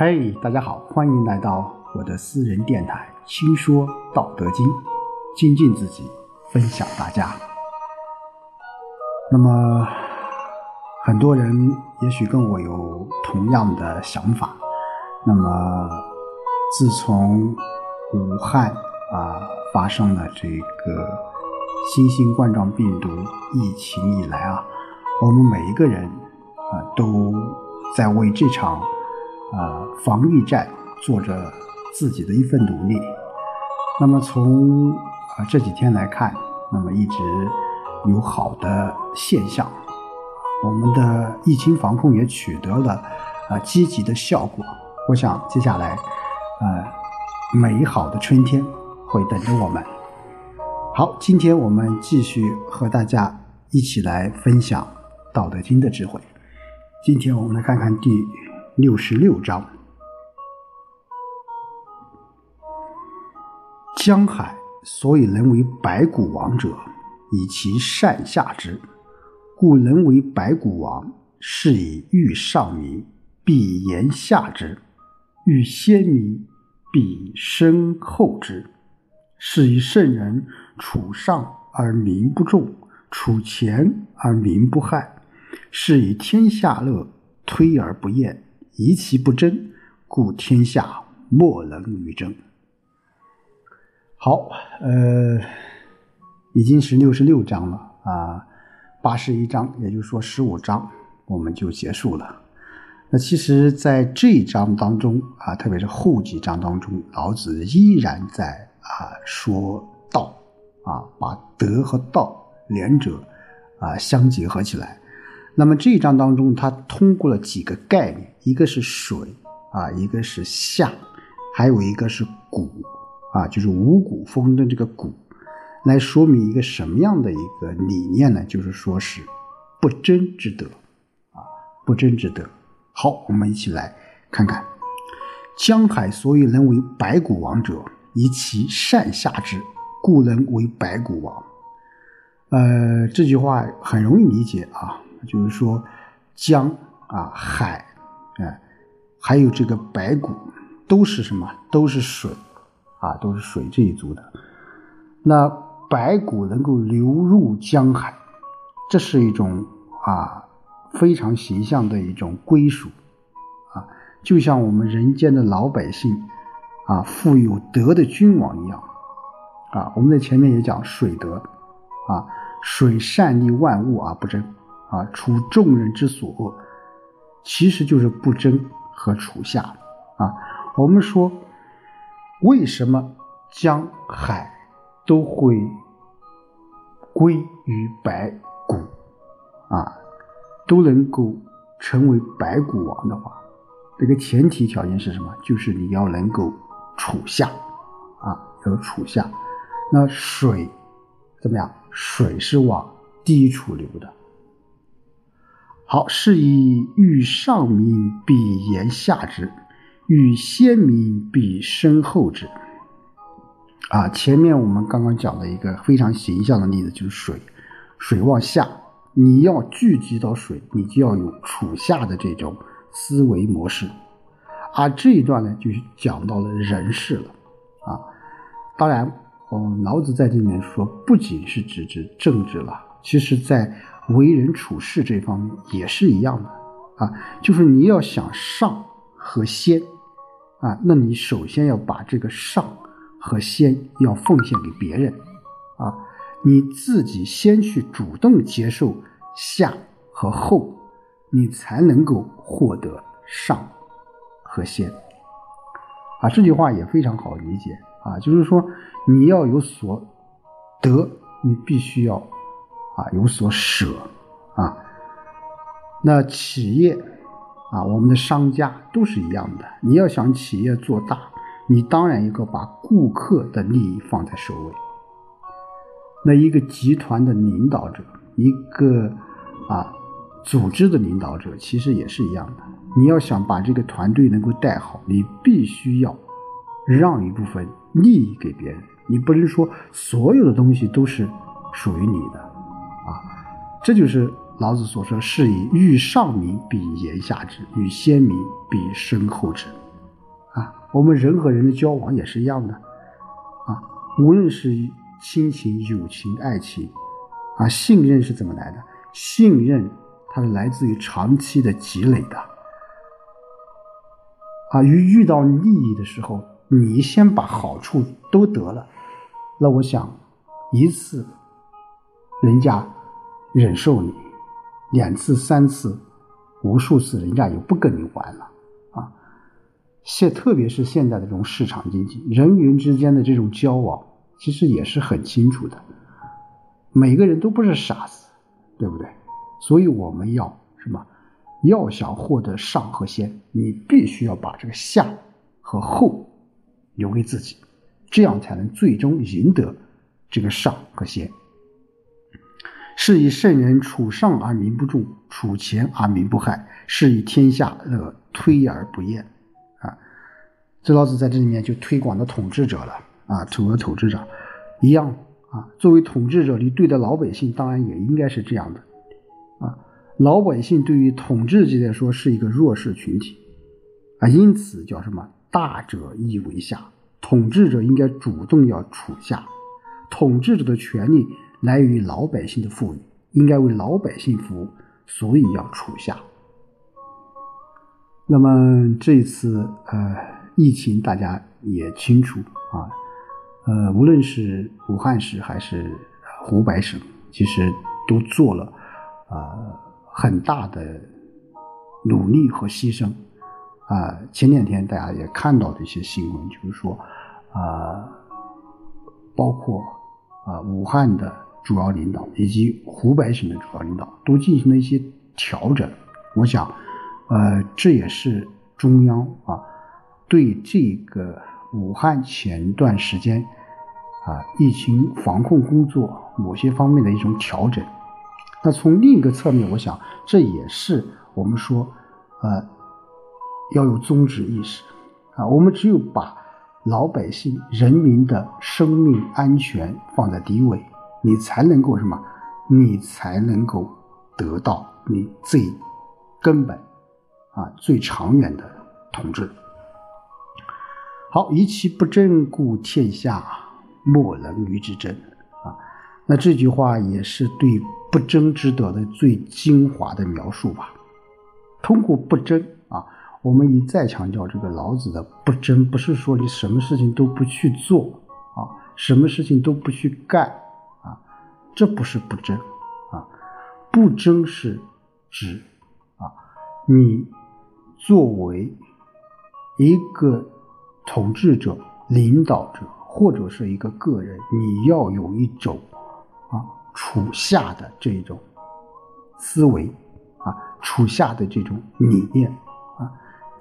嘿，大家好，欢迎来到我的私人电台《轻说道德经》，精进自己，分享大家。那么，很多人也许跟我有同样的想法。那么，自从武汉啊发生了这个新型冠状病毒疫情以来啊，我们每一个人啊都在为这场。啊，防疫战做着自己的一份努力。那么从啊这几天来看，那么一直有好的现象，我们的疫情防控也取得了啊积极的效果。我想接下来，呃，美好的春天会等着我们。好，今天我们继续和大家一起来分享《道德经》的智慧。今天我们来看看第。六十六章：江海所以能为百谷王者，以其善下之。故能为百谷王，是以欲上民，必言下之；欲先民，必身后之。是以圣人处上而民不重，处前而民不害。是以天下乐，推而不厌。疑其不争，故天下莫能与争。好，呃，已经是六十六章了啊，八十一章，也就是说十五章我们就结束了。那其实，在这一章当中啊，特别是后几章当中，老子依然在啊说道啊，把德和道两者啊相结合起来。那么这一章当中，它通过了几个概念，一个是水啊，一个是下，还有一个是谷啊，就是五谷丰登这个谷，来说明一个什么样的一个理念呢？就是说是不争之德啊，不争之德。好，我们一起来看看，江海所以能为百谷王者，以其善下之，故能为百谷王。呃，这句话很容易理解啊。就是说，江啊、海，哎，还有这个白骨，都是什么？都是水，啊，都是水这一族的。那白骨能够流入江海，这是一种啊非常形象的一种归属，啊，就像我们人间的老百姓啊，富有德的君王一样，啊，我们在前面也讲水德，啊，水善利万物而不争。啊，处众人之所恶，其实就是不争和处下啊。我们说，为什么江海都会归于白骨啊，都能够成为白骨王的话，这个前提条件是什么？就是你要能够处下啊，要处下。那水怎么样？水是往低处流的。好，是以欲上民，必言下之；欲先民，必身后之。啊，前面我们刚刚讲的一个非常形象的例子就是水，水往下，你要聚集到水，你就要有处下的这种思维模式。而这一段呢，就是讲到了人事了。啊，当然，哦，老子在这里面说，不仅是指指政治了，其实在。为人处事这方面也是一样的啊，就是你要想上和先啊，那你首先要把这个上和先要奉献给别人啊，你自己先去主动接受下和后，你才能够获得上和先啊。这句话也非常好理解啊，就是说你要有所得，你必须要。啊，有所舍，啊，那企业，啊，我们的商家都是一样的。你要想企业做大，你当然一个把顾客的利益放在首位。那一个集团的领导者，一个啊组织的领导者，其实也是一样的。你要想把这个团队能够带好，你必须要让一部分利益给别人。你不能说所有的东西都是属于你的。啊这就是老子所说：“是以欲上民，必言下之；欲先民，必身后之。”啊我们人和人的交往也是一样的，啊，无论是亲情、友情、爱情，啊，信任是怎么来的？信任它是来自于长期的积累的，啊，于遇到利益的时候，你先把好处都得了，那我想一次人家忍受你，两次、三次、无数次，人家就不跟你玩了啊。现特别是现在的这种市场经济，人与人之间的这种交往，其实也是很清楚的。每个人都不是傻子，对不对？所以我们要什么？要想获得上和先，你必须要把这个下和后留给自己，这样才能最终赢得这个上和先。是以圣人处上而民不重，处前而民不害，是以天下乐推而不厌。啊这老子在这里面就推广的统治者了啊，成为统治者一样啊。作为统治者，你对待老百姓当然也应该是这样的啊。老百姓对于统治者来说是一个弱势群体啊，因此叫什么？大者易为下，统治者应该主动要处下。统治者的权利来源于老百姓的富裕，应该为老百姓服务，所以要处下。那么这一次呃。疫情大家也清楚啊，呃，无论是武汉市还是湖北省，其实都做了啊很大的努力和牺牲啊。前两天大家也看到的一些新闻，就是说啊，包括啊武汉的主要领导以及湖北省的主要领导都进行了一些调整。我想，呃，这也是中央啊。对这个武汉前段时间啊疫情防控工作某些方面的一种调整，那从另一个侧面，我想这也是我们说呃要有宗旨意识啊，我们只有把老百姓人民的生命安全放在第一位，你才能够什么？你才能够得到你最根本啊最长远的统治。好，以其不争，故天下莫能与之争啊。那这句话也是对不争之德的最精华的描述吧。通过不争啊，我们一再强调这个老子的不争，不是说你什么事情都不去做啊，什么事情都不去干，这不是不争啊。不争是指啊，你作为一个。统治者、领导者，或者是一个个人，你要有一种啊处下的这种思维啊，处下的这种理念啊，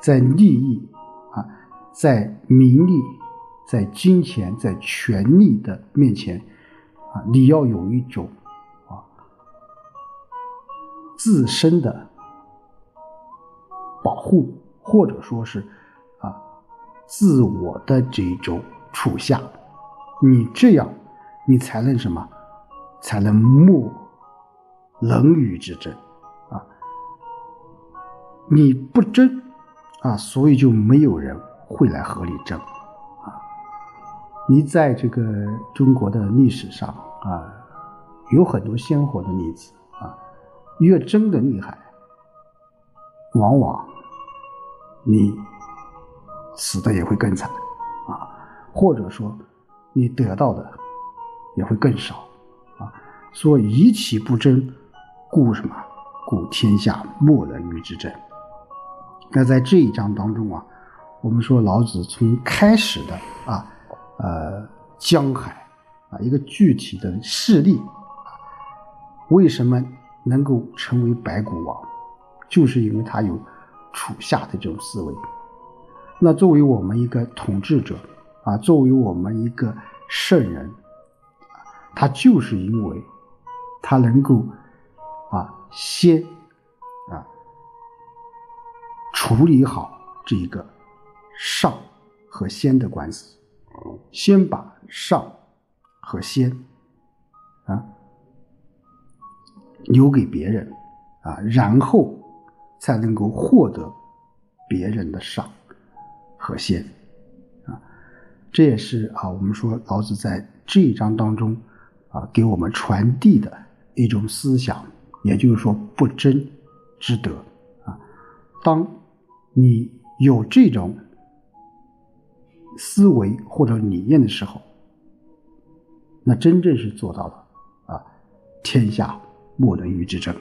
在利益啊，在名利、在金钱、在权力的面前你要有一种啊自身的保护，或者说是啊。自我的这种处下，你这样，你才能什么？才能莫冷雨之争啊！你不争啊，所以就没有人会来和你争！你在这个中国的历史上啊，有很多鲜活的例子啊，越争的厉害，往往你。死的也会更惨，啊，或者说你得到的也会更少，啊，说以其不争，故什么？故天下莫能与之争。那在这一章当中啊，我们说老子从开始的啊，呃，江海啊，一个具体的事例，为什么能够成为白骨王，就是因为他有处下的这种思维。那作为我们一个统治者，啊，作为我们一个圣人，他就是因为，他能够，啊，先，啊，处理好这一个上和先的关系，先把上和先，啊，留给别人，啊，然后才能够获得别人的上。和先啊，这也是啊，我们说老子在这一章当中啊，给我们传递的一种思想，也就是说不争之德啊。当你有这种思维或者理念的时候，那真正是做到了啊，天下莫能与之争。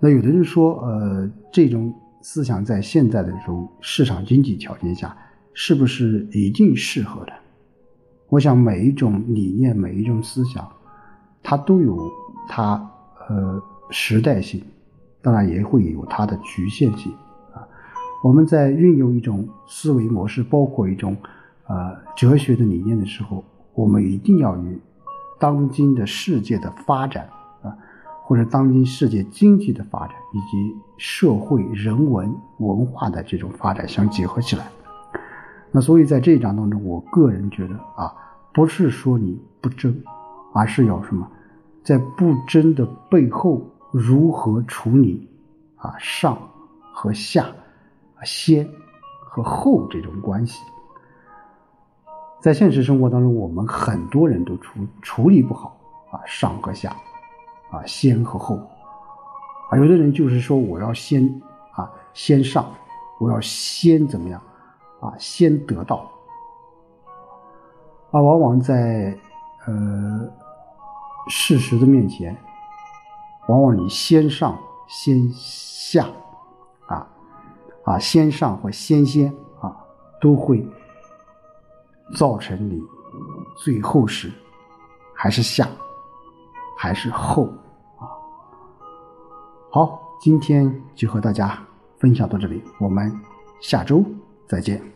那有的人说，呃，这种思想在现在的这种市场经济条件下，是不是一定适合的？我想，每一种理念，每一种思想，它都有它呃时代性，当然也会有它的局限性。我们在运用一种思维模式，包括一种呃哲学的理念的时候，我们一定要与当今的世界的发展啊，或者当今世界经济的发展以及社会人文文化的这种发展相结合起来。那所以在这一章当中，我个人觉得啊，不是说你不争，而是要什么，在不争的背后如何处理啊上和下，先和后这种关系。在现实生活当中，我们很多人都处处理不好啊上和下，啊先和后，啊有的人就是说我要先啊先上，我要先怎么样？啊，先得到，啊，往往在呃事实的面前，往往你先上先下，啊，先上或先先啊，都会造成你最后是还是下还是后啊。好，今天就和大家分享到这里，我们下周再见。